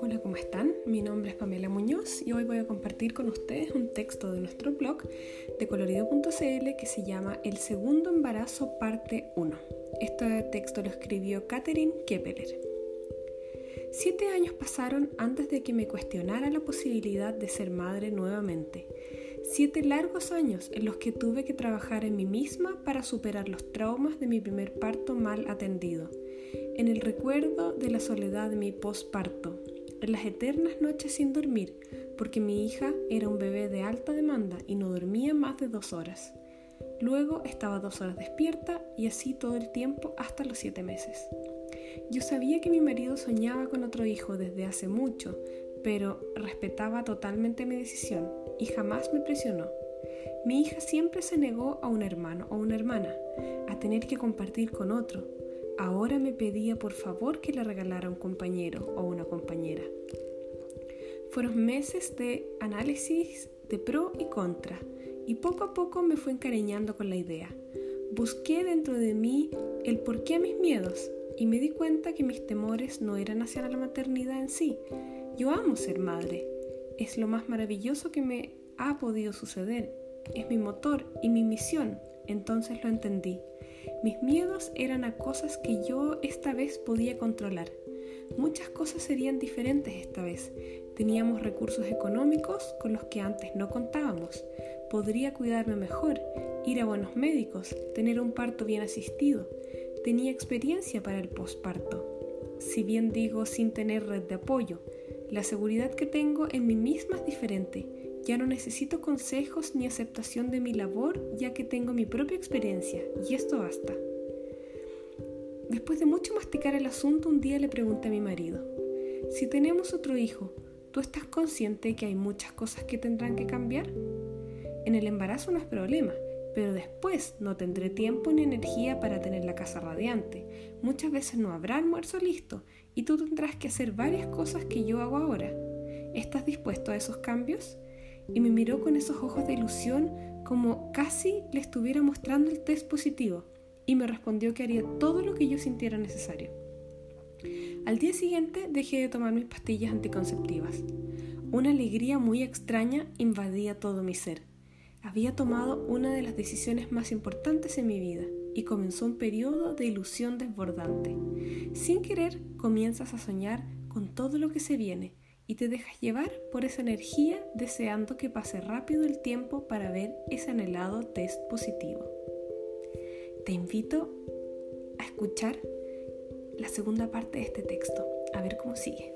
Hola, ¿cómo están? Mi nombre es Pamela Muñoz y hoy voy a compartir con ustedes un texto de nuestro blog de colorido.cl que se llama El segundo embarazo parte 1. Este texto lo escribió Catherine Keppeler. Siete años pasaron antes de que me cuestionara la posibilidad de ser madre nuevamente. Siete largos años en los que tuve que trabajar en mí misma para superar los traumas de mi primer parto mal atendido, en el recuerdo de la soledad de mi posparto, en las eternas noches sin dormir, porque mi hija era un bebé de alta demanda y no dormía más de dos horas. Luego estaba dos horas despierta y así todo el tiempo hasta los siete meses. Yo sabía que mi marido soñaba con otro hijo desde hace mucho, pero respetaba totalmente mi decisión y jamás me presionó. Mi hija siempre se negó a un hermano o una hermana, a tener que compartir con otro, ahora me pedía por favor que le regalara un compañero o una compañera. Fueron meses de análisis de pro y contra, y poco a poco me fui encariñando con la idea. Busqué dentro de mí el porqué a mis miedos y me di cuenta que mis temores no eran hacia la maternidad en sí. Yo amo ser madre. Es lo más maravilloso que me ha podido suceder. Es mi motor y mi misión. Entonces lo entendí. Mis miedos eran a cosas que yo esta vez podía controlar. Muchas cosas serían diferentes esta vez. Teníamos recursos económicos con los que antes no contábamos. Podría cuidarme mejor, ir a buenos médicos, tener un parto bien asistido. Tenía experiencia para el posparto. Si bien digo sin tener red de apoyo, la seguridad que tengo en mí misma es diferente ya no necesito consejos ni aceptación de mi labor, ya que tengo mi propia experiencia, y esto basta. Después de mucho masticar el asunto, un día le pregunté a mi marido, si tenemos otro hijo, ¿tú estás consciente que hay muchas cosas que tendrán que cambiar? En el embarazo no es problema, pero después no tendré tiempo ni energía para tener la casa radiante. Muchas veces no habrá almuerzo listo y tú tendrás que hacer varias cosas que yo hago ahora. ¿Estás dispuesto a esos cambios? y me miró con esos ojos de ilusión como casi le estuviera mostrando el test positivo y me respondió que haría todo lo que yo sintiera necesario. Al día siguiente dejé de tomar mis pastillas anticonceptivas. Una alegría muy extraña invadía todo mi ser. Había tomado una de las decisiones más importantes en mi vida y comenzó un periodo de ilusión desbordante. Sin querer comienzas a soñar con todo lo que se viene y te dejas llevar por esa energía deseando que pase rápido el tiempo para ver ese anhelado test positivo. Te invito a escuchar la segunda parte de este texto, a ver cómo sigue.